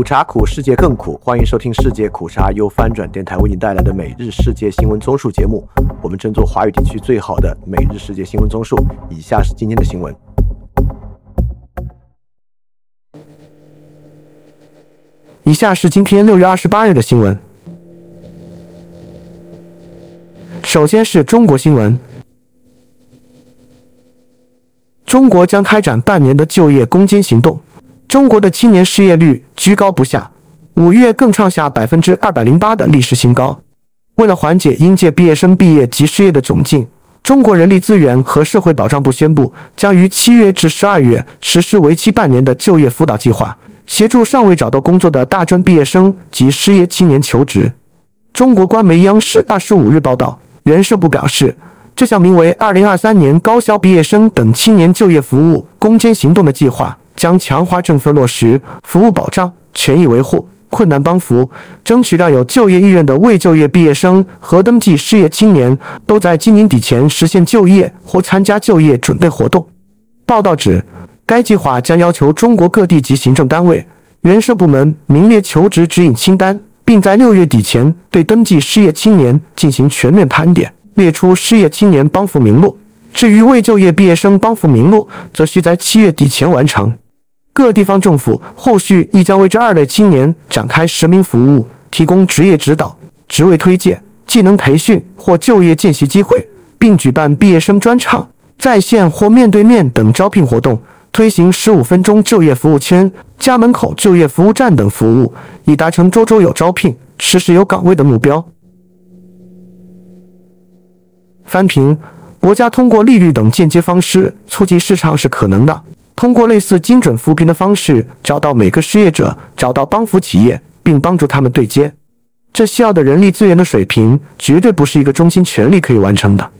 苦茶苦，世界更苦。欢迎收听世界苦茶由翻转电台为你带来的每日世界新闻综述节目。我们争做华语地区最好的每日世界新闻综述。以下是今天的新闻。以下是今天六月二十八日的新闻。首先是中国新闻，中国将开展半年的就业攻坚行动。中国的青年失业率居高不下，五月更创下百分之二百零八的历史新高。为了缓解应届毕业生毕业及失业的窘境，中国人力资源和社会保障部宣布，将于七月至十二月实施为期半年的就业辅导计划，协助尚未找到工作的大专毕业生及失业青年求职。中国官媒央视二十五日报道，人社部表示，这项名为“二零二三年高校毕业生等青年就业服务攻坚行动”的计划。将强化政策落实、服务保障、权益维护、困难帮扶，争取让有就业意愿的未就业毕业生和登记失业青年都在今年底前实现就业或参加就业准备活动。报道指，该计划将要求中国各地级行政单位、人社部门名列求职指引清单，并在六月底前对登记失业青年进行全面盘点，列出失业青年帮扶名录。至于未就业毕业生帮扶名录，则需在七月底前完成。各地方政府后续亦将为这二类青年展开实名服务，提供职业指导、职位推荐、技能培训或就业见习机会，并举办毕业生专场、在线或面对面等招聘活动，推行十五分钟就业服务圈、家门口就业服务站等服务，以达成周周有招聘、时时有岗位的目标。翻平，国家通过利率等间接方式促进市场是可能的。通过类似精准扶贫的方式，找到每个失业者，找到帮扶企业，并帮助他们对接。这需要的人力资源的水平，绝对不是一个中心权力可以完成的。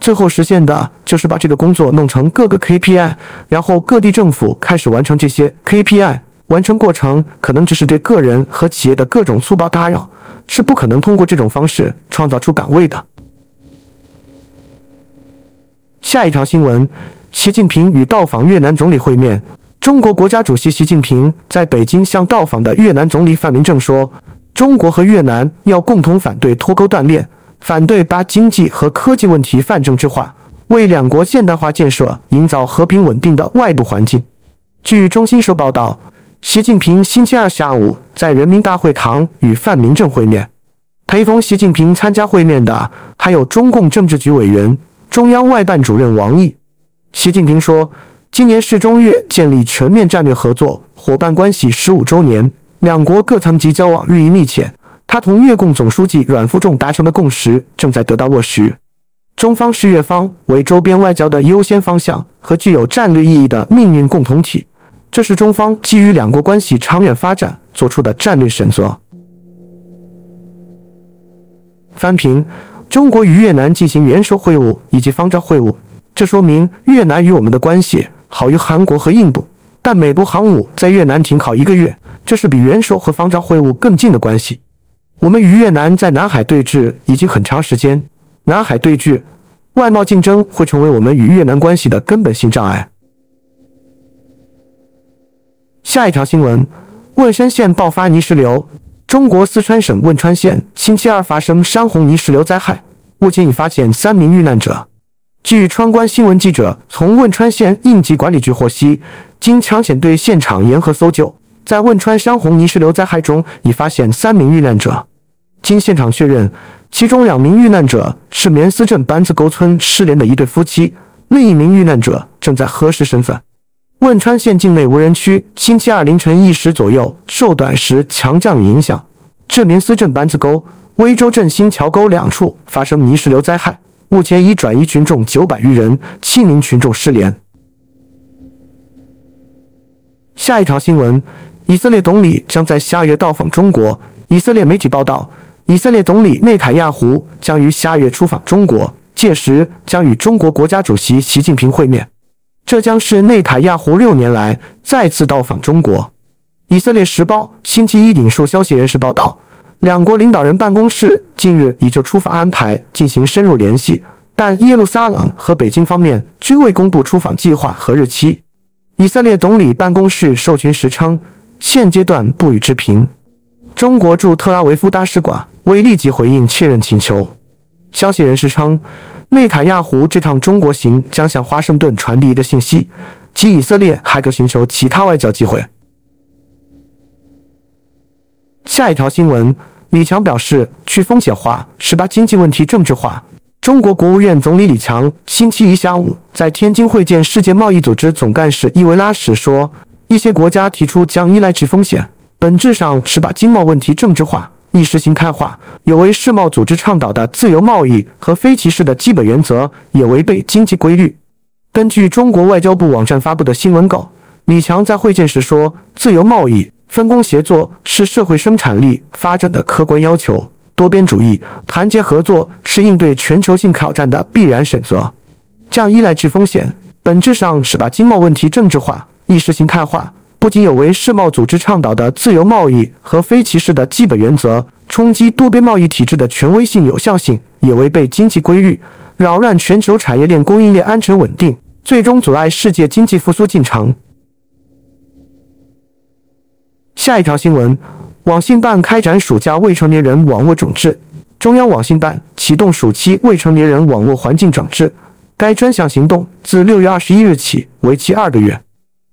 最后实现的就是把这个工作弄成各个 KPI，然后各地政府开始完成这些 KPI。完成过程可能只是对个人和企业的各种粗暴打扰，是不可能通过这种方式创造出岗位的。下一条新闻。习近平与到访越南总理会面。中国国家主席习近平在北京向到访的越南总理范明正说：“中国和越南要共同反对脱钩断链，反对把经济和科技问题泛政治化，为两国现代化建设营造和平稳定的外部环境。”据中新社报道，习近平星期二下午在人民大会堂与范明正会面。陪同习近平参加会面的还有中共政治局委员、中央外办主任王毅。习近平说：“今年是中越建立全面战略合作伙伴关系十五周年，两国各层级交往日益密切。他同越共总书记阮富仲达成的共识正在得到落实。中方视越方为周边外交的优先方向和具有战略意义的命运共同体，这是中方基于两国关系长远发展作出的战略选择。”翻平，中国与越南进行元首会晤以及方丈会晤。这说明越南与我们的关系好于韩国和印度，但美国航母在越南停靠一个月，这是比元首和方丈会晤更近的关系。我们与越南在南海对峙已经很长时间，南海对峙、外贸竞争会成为我们与越南关系的根本性障碍。下一条新闻：汶川县爆发泥石流，中国四川省汶川县星期二发生山洪泥石流灾害，目前已发现三名遇难者。据川关新闻记者从汶川县应急管理局获悉，经抢险队现场沿河搜救，在汶川山洪泥石流灾害中已发现三名遇难者。经现场确认，其中两名遇难者是棉思镇班子沟村失联的一对夫妻，另一名遇难者正在核实身份。汶川县境内无人区星期二凌晨一时左右受短时强降雨影响，至棉思镇班子沟、威州镇新桥沟两处发生泥石流灾害。目前已转移群众九百余人，七名群众失联。下一条新闻：以色列总理将在下月到访中国。以色列媒体报道，以色列总理内塔亚胡将于下月出访中国，届时将与中国国家主席习近平会面。这将是内塔亚胡六年来再次到访中国。以色列时报星期一引述消息人士报道。两国领导人办公室近日已就出访安排进行深入联系，但耶路撒冷和北京方面均未公布出访计划和日期。以色列总理办公室授权时称，现阶段不予置评。中国驻特拉维夫大使馆未立即回应确认请求。消息人士称，内塔亚胡这趟中国行将向华盛顿传递一个信息，即以色列还可寻求其他外交机会。下一条新闻，李强表示，去风险化是把经济问题政治化。中国国务院总理李强星期一下午在天津会见世界贸易组织总干事伊维拉时说，一些国家提出将依赖去风险，本质上是把经贸问题政治化、意识形态化，有违世贸组织倡导的自由贸易和非歧视的基本原则，也违背经济规律。根据中国外交部网站发布的新闻稿，李强在会见时说，自由贸易、分工协作是社会生产力发展的客观要求。多边主义、团结合作是应对全球性挑战的必然选择。这样依赖制风险，本质上是把经贸问题政治化、意识形态化，不仅有违世贸组织倡导的自由贸易和非歧视的基本原则，冲击多边贸易体制的权威性、有效性，也违背经济规律，扰乱全球产业链供应链安全稳定，最终阻碍世界经济复苏进程。下一条新闻。网信办开展暑假未成年人网络整治。中央网信办启动暑期未成年人网络环境整治。该专项行动自六月二十一日起，为期二个月。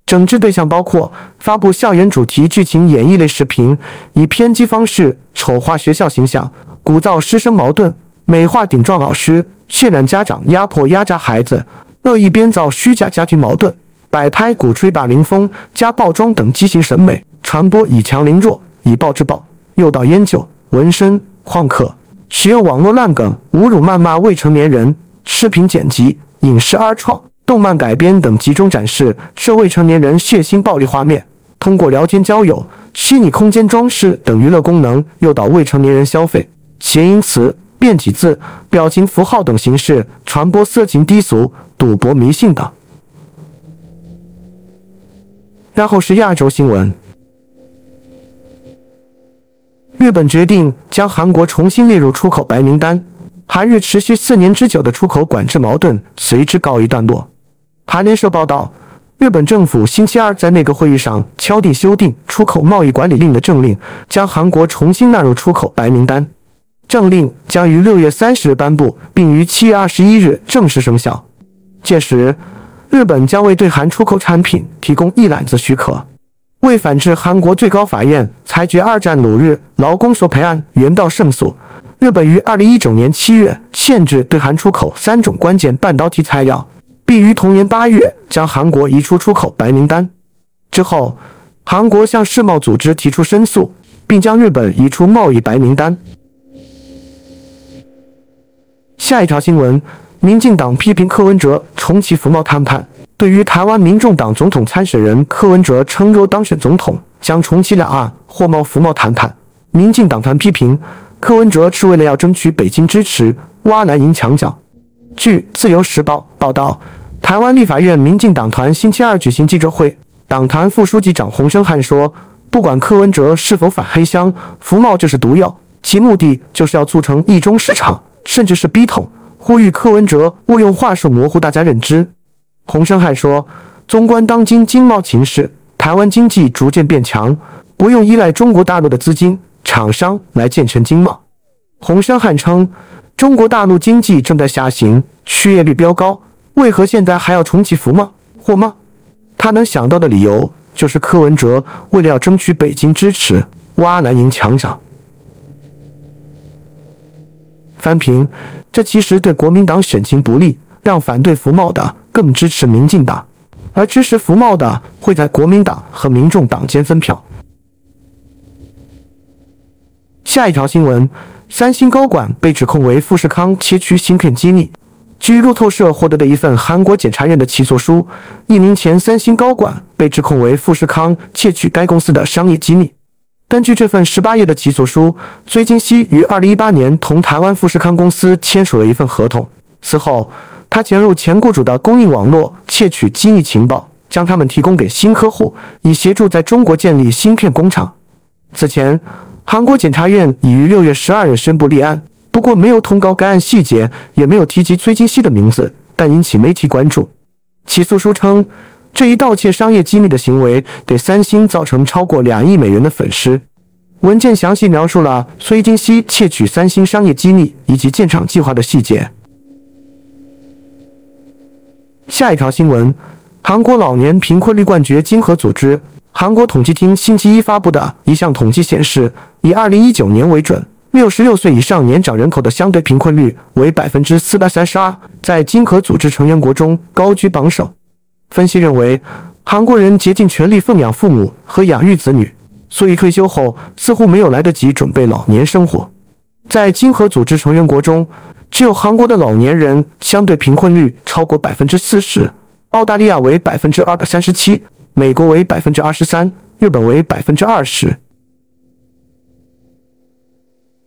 整治对象包括发布校园主题剧情演绎类视频，以偏激方式丑化学校形象，鼓噪师生矛盾，美化顶撞老师，渲染家长压迫压榨孩子，恶意编造虚假家庭矛盾，摆拍鼓吹霸凌风、加爆装等畸形审美，传播以强凌弱。以暴制暴，诱导烟酒、纹身、旷课，使用网络烂梗、侮辱、谩骂未成年人，视频剪辑、影视二创、动漫改编等，集中展示涉未成年人血腥暴力画面。通过聊天交友、虚拟空间装饰等娱乐功能，诱导未成年人消费谐音词、变体字、表情符号等形式传播色情低俗、赌博迷信等。然后是亚洲新闻。日本决定将韩国重新列入出口白名单，韩日持续四年之久的出口管制矛盾随之告一段落。韩联社报道，日本政府星期二在内阁会议上敲定修订出口贸易管理令的政令，将韩国重新纳入出口白名单。政令将于六月三十日颁布，并于七月二十一日正式生效。届时，日本将为对韩出口产品提供一揽子许可。为反制韩国最高法院裁决二战鲁日劳工索赔案原告胜诉，日本于二零一九年七月限制对韩出口三种关键半导体材料，并于同年八月将韩国移出出口白名单。之后，韩国向世贸组织提出申诉，并将日本移出贸易白名单。下一条新闻：民进党批评柯文哲重启服贸谈判。对于台湾民众党总统参选人柯文哲称，若当选总统，将重启两岸货贸服贸谈判。民进党团批评柯文哲是为了要争取北京支持，挖南营墙角。据《自由时报》报道，台湾立法院民进党团星期二举行记者会，党团副书记长洪生汉说：“不管柯文哲是否反黑箱，服贸就是毒药，其目的就是要促成一中市场，甚至是逼统。”呼吁柯文哲勿用话术模糊大家认知。洪生汉说，纵观当今经贸形势，台湾经济逐渐变强，不用依赖中国大陆的资金、厂商来建成经贸。洪生汉称，中国大陆经济正在下行，失业率飙高，为何现在还要重启服贸？货吗？他能想到的理由就是柯文哲为了要争取北京支持，挖南营墙角。翻评，这其实对国民党选情不利，让反对服贸的。更支持民进党，而支持服贸的会在国民党和民众党间分票。下一条新闻：三星高管被指控为富士康窃取芯片机密。据路透社获得的一份韩国检察院的起诉书，一名前三星高管被指控为富士康窃取该公司的商业机密。根据这份十八页的起诉书，崔金熙于二零一八年同台湾富士康公司签署了一份合同，此后。他潜入前雇主的供应网络，窃取机密情报，将他们提供给新客户，以协助在中国建立芯片工厂。此前，韩国检察院已于六月十二日宣布立案，不过没有通告该案细节，也没有提及崔金熙的名字，但引起媒体关注。起诉书称，这一盗窃商业机密的行为给三星造成超过两亿美元的损失。文件详细描述了崔金熙窃取三星商业机密以及建厂计划的细节。下一条新闻：韩国老年贫困率冠绝金合组织。韩国统计厅星期一发布的一项统计显示，以2019年为准，六十六岁以上年长人口的相对贫困率为百分之四百三十二，在金合组织成员国中高居榜首。分析认为，韩国人竭尽全力奉养父母和养育子女，所以退休后似乎没有来得及准备老年生活。在经合组织成员国中，只有韩国的老年人相对贫困率超过百分之四十，澳大利亚为百分之二百三十七。美国为百分之二十三，日本为百分之二十。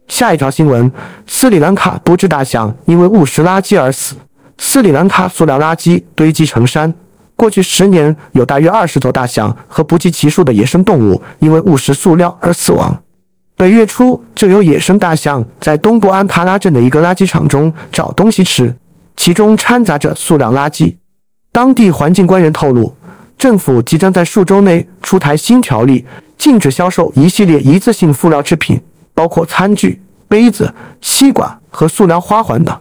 下一条新闻：斯里兰卡多只大象因为误食垃圾而死。斯里兰卡塑料垃圾堆积成山，过去十年有大约二十头大象和不计其数的野生动物因为误食塑料而死亡。本月初就有野生大象在东部安帕拉镇的一个垃圾场中找东西吃，其中掺杂着塑料垃圾。当地环境官员透露。政府即将在数周内出台新条例，禁止销售一系列一次性塑料制品，包括餐具、杯子、吸管和塑料花环等。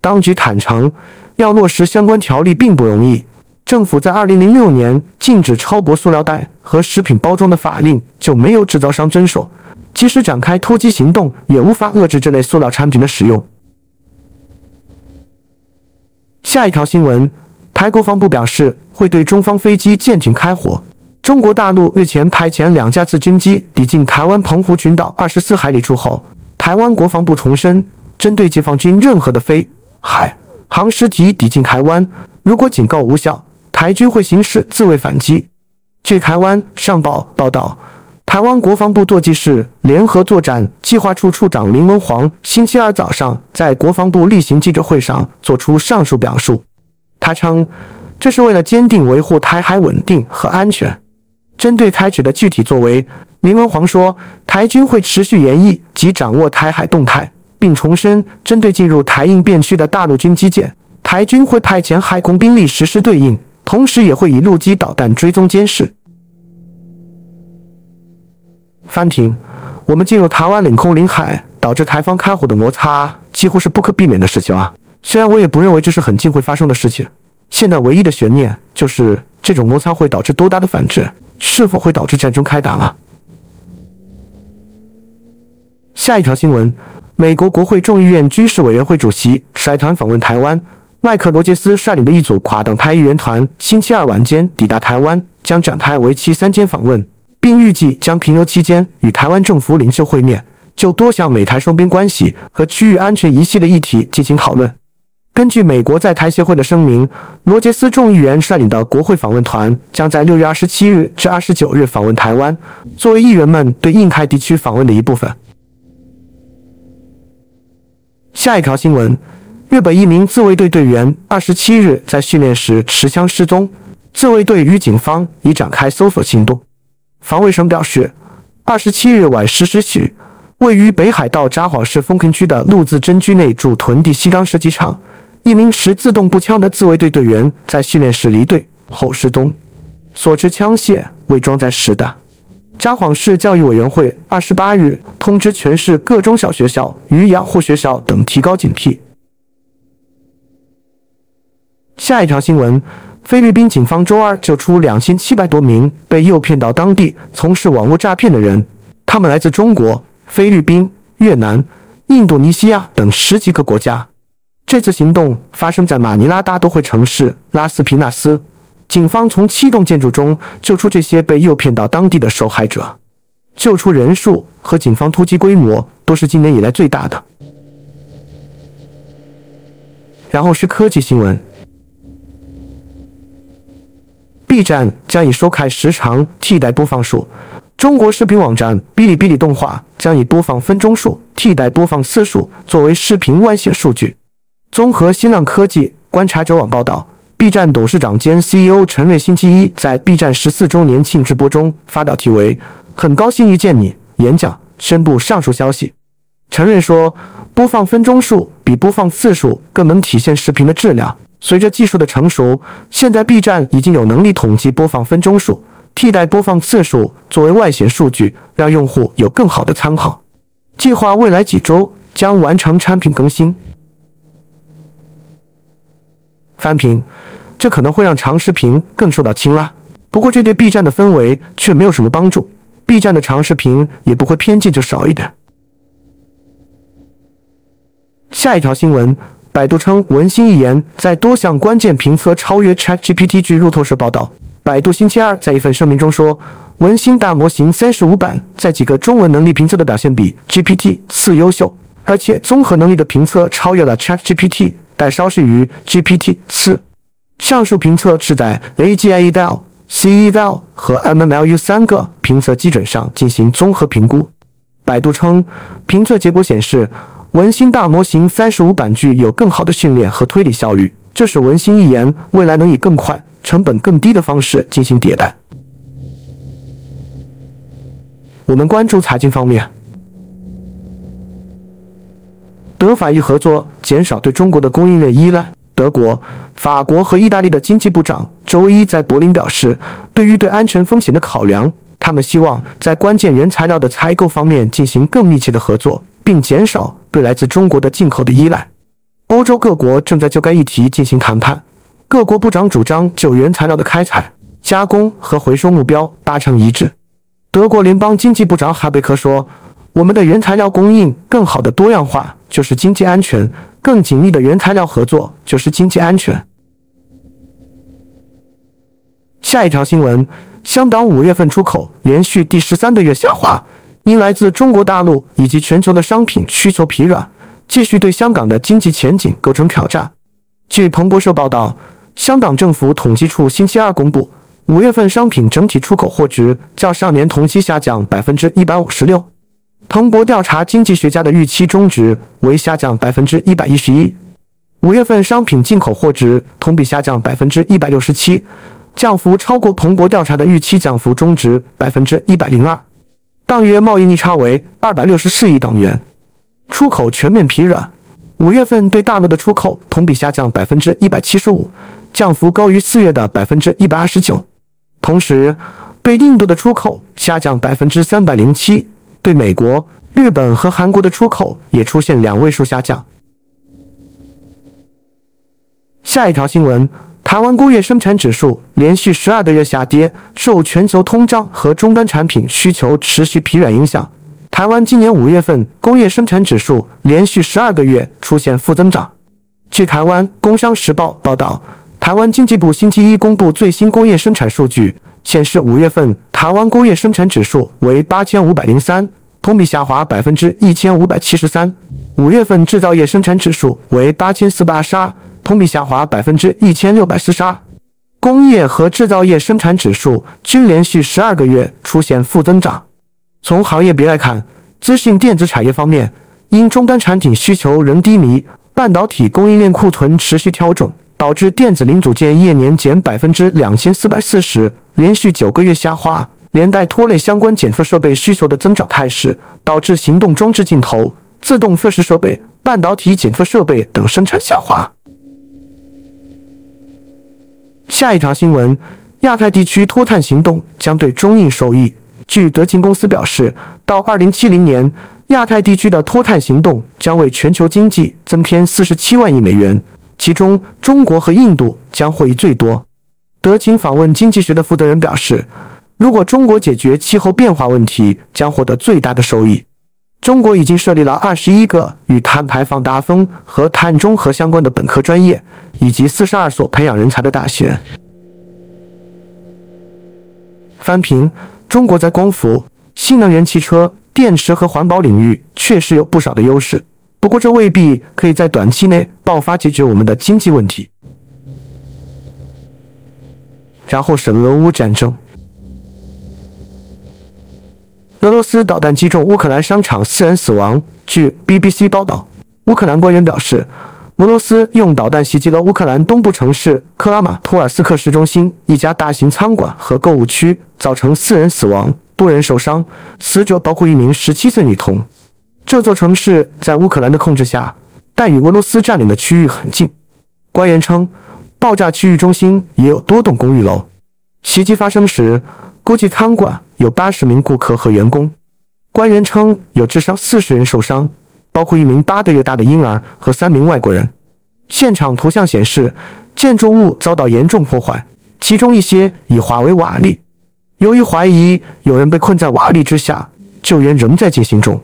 当局坦诚，要落实相关条例并不容易。政府在2006年禁止超薄塑料袋和食品包装的法令就没有制造商遵守，即使展开突击行动，也无法遏制这类塑料产品的使用。下一条新闻。台国防部表示，会对中方飞机舰艇开火。中国大陆日前派遣两架次军机抵近台湾澎湖群岛二十四海里处后，台湾国防部重申，针对解放军任何的飞海航实体抵近台湾，如果警告无效，台军会行使自卫反击。据台湾上报报道，台湾国防部舵机室联合作战计划处处长林文煌星期二早上在国防部例行记者会上作出上述表述。他称，这是为了坚定维护台海稳定和安全。针对开始的具体作为，林文煌说，台军会持续研议及掌握台海动态，并重申，针对进入台印变区的大陆军机舰，台军会派遣海空兵力实施对应，同时也会以陆基导弹追踪监视。翻停，我们进入台湾领空领海，导致台方开火的摩擦，几乎是不可避免的事情啊。虽然我也不认为这是很近会发生的事情，现在唯一的悬念就是这种摩擦会导致多大的反制，是否会导致战争开打了？下一条新闻：美国国会众议院军事委员会主席率团访问台湾，麦克罗杰斯率领的一组跨党派议员团星期二晚间抵达台湾，将展开为期三天访问，并预计将停留期间与台湾政府领袖会面，就多项美台双边关系和区域安全一系列议题进行讨论。根据美国在台协会的声明，罗杰斯众议员率领的国会访问团将在六月二十七日至二十九日访问台湾，作为议员们对印太地区访问的一部分。下一条新闻：日本一名自卫队队员二十七日在训练时持枪失踪，自卫队与警方已展开搜索行动。防卫省表示，二十七日晚十时许，位于北海道札幌市丰坑区的陆自真居内驻屯地西冈射击场。一名持自动步枪的自卫队队员在训练时离队后失踪，所持枪械未装载实弹。札幌市教育委员会二十八日通知全市各中小学校与养护学校等提高警惕。下一条新闻：菲律宾警方周二救出两千七百多名被诱骗到当地从事网络诈骗的人，他们来自中国、菲律宾、越南、印度尼西亚等十几个国家。这次行动发生在马尼拉大都会城市拉斯皮纳斯，警方从七栋建筑中救出这些被诱骗到当地的受害者，救出人数和警方突击规模都是今年以来最大的。然后是科技新闻，B 站将以收看时长替代播放数，中国视频网站哔哩哔哩动画将以播放分钟数替代播放次数作为视频外泄数据。综合新浪科技观察者网报道，B 站董事长兼 CEO 陈瑞星期一在 B 站十四周年庆直播中发表题为“很高兴遇见你”演讲，宣布上述消息。陈瑞说：“播放分钟数比播放次数更能体现视频的质量，随着技术的成熟，现在 B 站已经有能力统计播放分钟数，替代播放次数作为外显数据，让用户有更好的参考。计划未来几周将完成产品更新。翻屏，这可能会让长视频更受到青睐，不过这对 B 站的氛围却没有什么帮助。B 站的长视频也不会偏见就少一点。下一条新闻。百度称，文心一言在多项关键评测超越 ChatGPT。据路透社报道，百度星期二在一份声明中说，文心大模型三十五版在几个中文能力评测的表现比 GPT 四优秀，而且综合能力的评测超越了 ChatGPT，但稍逊于 GPT 四。上述评测是在 AGI Eval、CEval 和 MMLU 三个评测基准上进行综合评估。百度称，评测结果显示。文心大模型三十五版具有更好的训练和推理效率，这使文心一言未来能以更快、成本更低的方式进行迭代。我们关注财经方面，德法意合作减少对中国的供应链依赖。德国、法国和意大利的经济部长周一在柏林表示，对于对安全风险的考量，他们希望在关键原材料的采购方面进行更密切的合作。并减少对来自中国的进口的依赖。欧洲各国正在就该议题进行谈判。各国部长主张就原材料的开采、加工和回收目标达成一致。德国联邦经济部长哈贝克说：“我们的原材料供应更好的多样化就是经济安全，更紧密的原材料合作就是经济安全。”下一条新闻：香港五月份出口连续第十三个月下滑。因来自中国大陆以及全球的商品需求疲软，继续对香港的经济前景构成挑战。据彭博社报道，香港政府统计处星期二公布，五月份商品整体出口货值较上年同期下降百分之一百五十六。彭博调查经济学家的预期中值为下降百分之一百一十一。五月份商品进口货值同比下降百分之一百六十七，降幅超过彭博调查的预期降幅中值百分之一百零二。当月贸易逆差为二百六十四亿港元，出口全面疲软。五月份对大陆的出口同比下降百分之一百七十五，降幅高于四月的百分之一百二十九。同时，对印度的出口下降百分之三百零七，对美国、日本和韩国的出口也出现两位数下降。下一条新闻。台湾工业生产指数连续十二个月下跌，受全球通胀和终端产品需求持续疲软影响。台湾今年五月份工业生产指数连续十二个月出现负增长。据台湾工商时报报道，台湾经济部星期一公布最新工业生产数据，显示五月份台湾工业生产指数为八千五百零三，同比下滑百分之一千五百七十三。五月份制造业生产指数为八千四百二十二。同比下滑百分之一千六百四十二，工业和制造业生产指数均连续十二个月出现负增长。从行业别来看，资讯电子产业方面，因终端产品需求仍低迷，半导体供应链库存持续调整，导致电子零组件业年减百分之两千四百四十，连续九个月下滑，连带拖累相关检测设备需求的增长态势，导致行动装置镜头、自动测试设备、半导体检测设备等生产下滑。下一条新闻：亚太地区脱碳行动将对中印受益。据德勤公司表示，到二零七零年，亚太地区的脱碳行动将为全球经济增添四十七万亿美元，其中中国和印度将获益最多。德勤访问经济学的负责人表示，如果中国解决气候变化问题，将获得最大的收益。中国已经设立了二十一个与碳排放达峰和碳中和相关的本科专业，以及四十二所培养人才的大学。翻屏：中国在光伏、新能源汽车、电池和环保领域确实有不少的优势，不过这未必可以在短期内爆发解决我们的经济问题。然后是俄乌战争。俄罗斯导弹击中乌克兰商场，四人死亡。据 BBC 报道，乌克兰官员表示，俄罗斯用导弹袭击了乌克兰东部城市克拉马托尔斯克市中心一家大型餐馆和购物区，造成四人死亡，多人受伤，死者包括一名17岁女童。这座城市在乌克兰的控制下，但与俄罗斯占领的区域很近。官员称，爆炸区域中心也有多栋公寓楼。袭击发生时，估计餐馆有八十名顾客和员工。官员称有至少四十人受伤，包括一名八个月大的婴儿和三名外国人。现场图像显示，建筑物遭到严重破坏，其中一些已化为瓦砾。由于怀疑有人被困在瓦砾之下，救援仍在进行中。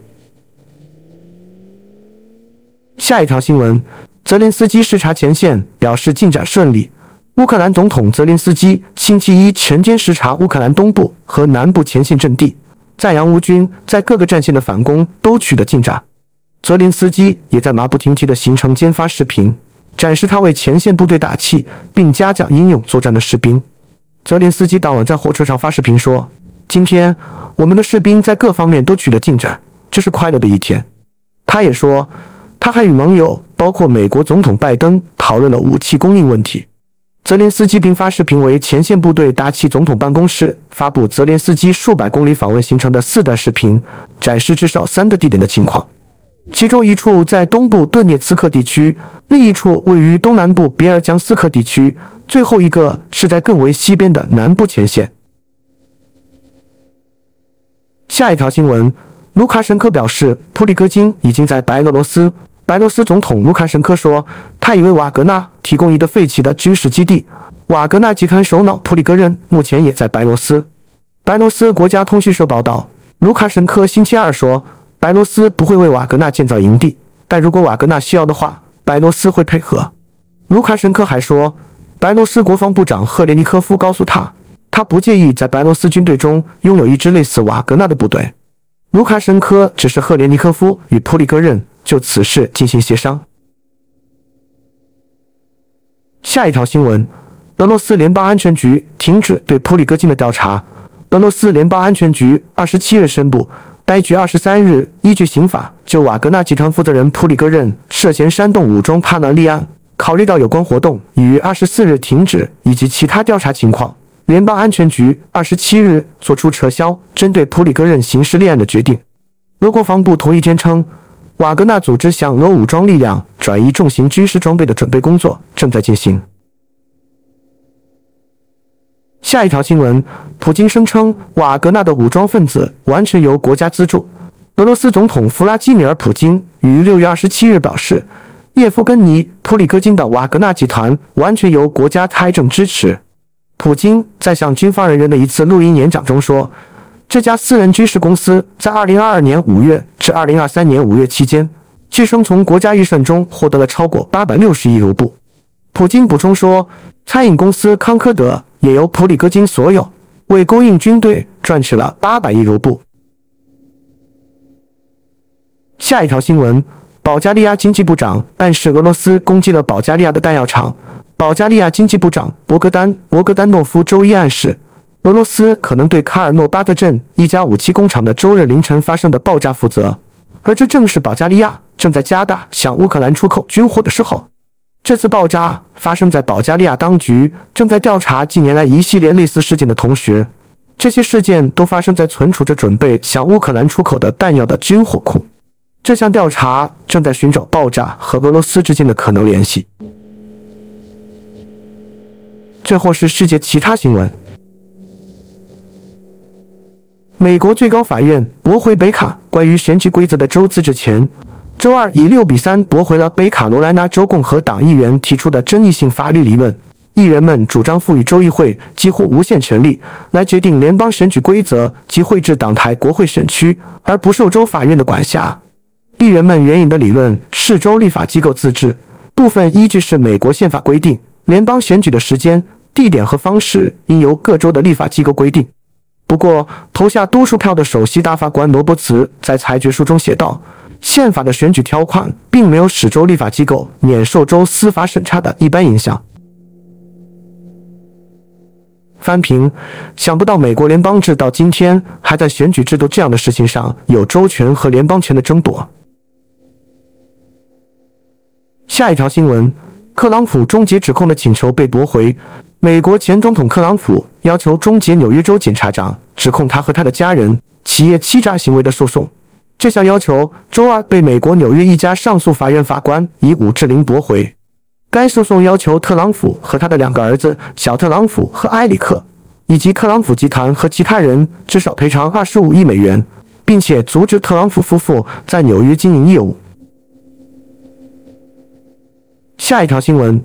下一条新闻：泽连斯基视察前线，表示进展顺利。乌克兰总统泽连斯基星期一晨间视察乌克兰东部和南部前线阵地。赞扬乌军在各个战线的反攻都取得进展。泽连斯基也在马不停蹄的行程间发视频，展示他为前线部队打气，并嘉奖英勇作战的士兵。泽连斯基当晚在火车上发视频说：“今天我们的士兵在各方面都取得进展，这是快乐的一天。”他也说，他还与盟友，包括美国总统拜登，讨论了武器供应问题。泽连斯基并发视频为前线部队打气。总统办公室发布泽连斯基数百公里访问行程的四段视频，展示至少三个地点的情况。其中一处在东部顿涅茨克地区，另一处位于东南部别尔江斯克地区，最后一个是在更为西边的南部前线。下一条新闻：卢卡申科表示，普里戈金已经在白俄罗斯。白罗斯总统卢卡申科说，他以为瓦格纳提供一个废弃的军事基地。瓦格纳集团首脑普里戈任目前也在白罗斯。白罗斯国家通讯社报道，卢卡申科星期二说，白罗斯不会为瓦格纳建造营地，但如果瓦格纳需要的话，白罗斯会配合。卢卡申科还说，白罗斯国防部长赫连尼科夫告诉他，他不介意在白罗斯军队中拥有一支类似瓦格纳的部队。卢卡申科只是赫连尼科夫与普里戈任。就此事进行协商。下一条新闻：俄罗斯联邦安全局停止对普里戈金的调查。俄罗斯联邦安全局二十七日宣布，该局二十三日依据刑法就瓦格纳集团负责人普里戈任涉嫌煽动武装叛乱立案，考虑到有关活动已于二十四日停止以及其他调查情况，联邦安全局二十七日作出撤销针对普里戈任刑事立案的决定。俄国防部同一天称。瓦格纳组织向俄武装力量转移重型军事装备的准备工作正在进行。下一条新闻：普京声称瓦格纳的武装分子完全由国家资助。俄罗斯总统弗拉基米尔·普京于六月二十七日表示，叶夫根尼·普里戈金的瓦格纳集团完全由国家财政支持。普京在向军方人员的一次录音演讲中说。这家私人军事公司在2022年5月至2023年5月期间，据称从国家预算中获得了超过860亿卢布。普京补充说，餐饮公司康科德也由普里戈金所有，为供应军队赚取了800亿卢布。下一条新闻：保加利亚经济部长暗示俄罗斯攻击了保加利亚的弹药厂。保加利亚经济部长博格丹·博格丹诺夫周一暗示。俄罗斯可能对卡尔诺巴特镇一家武器工厂的周日凌晨发生的爆炸负责，而这正是保加利亚正在加大向乌克兰出口军火的时候。这次爆炸发生在保加利亚当局正在调查近年来一系列类似事件的同时，这些事件都发生在存储着准备向乌克兰出口的弹药的军火库。这项调查正在寻找爆炸和俄罗斯之间的可能联系。最后是世界其他新闻。美国最高法院驳回北卡关于选举规则的州自治权，周二以六比三驳回了北卡罗来纳州共和党议员提出的争议性法律理论。议员们主张赋予州议会几乎无限权力来决定联邦选举规则及绘制党台国会选区，而不受州法院的管辖。议员们援引的理论是州立法机构自治，部分依据是美国宪法规定，联邦选举的时间、地点和方式应由各州的立法机构规定。不过，投下多数票的首席大法官罗伯茨在裁决书中写道：“宪法的选举条款并没有使州立法机构免受州司法审查的一般影响。”翻评：想不到美国联邦制到今天还在选举制度这样的事情上有州权和联邦权的争夺。下一条新闻：特朗普终结指控的请求被驳回。美国前总统特朗普要求终结纽约州检察长指控他和他的家人企业欺诈行为的诉讼。这项要求周二被美国纽约一家上诉法院法官以五至零驳回。该诉讼要求特朗普和他的两个儿子小特朗普和埃里克，以及特朗普集团和其他人至少赔偿二十五亿美元，并且阻止特朗普夫妇在纽约经营业务。下一条新闻：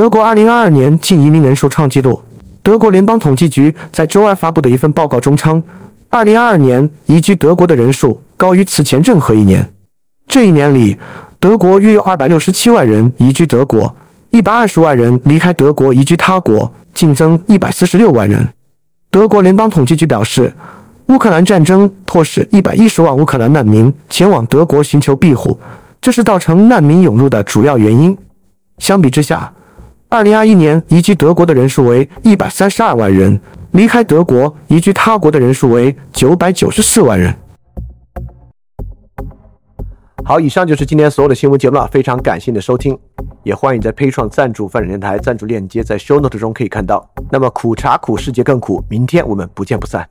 德国2022年净移民人数创纪录。德国联邦统计局在周二发布的一份报告中称，2022年移居德国的人数高于此前任何一年。这一年里，德国约有267万人移居德国。一百二十万人离开德国移居他国，净增一百四十六万人。德国联邦统计局表示，乌克兰战争迫使一百一十万乌克兰难民前往德国寻求庇护，这是造成难民涌入的主要原因。相比之下，二零二一年移居德国的人数为一百三十二万人，离开德国移居他国的人数为九百九十四万人。好，以上就是今天所有的新闻节目了，非常感谢你的收听，也欢迎在 p a 创赞助范展电台赞助链接在 Show Note 中可以看到。那么苦茶苦，世界更苦，明天我们不见不散。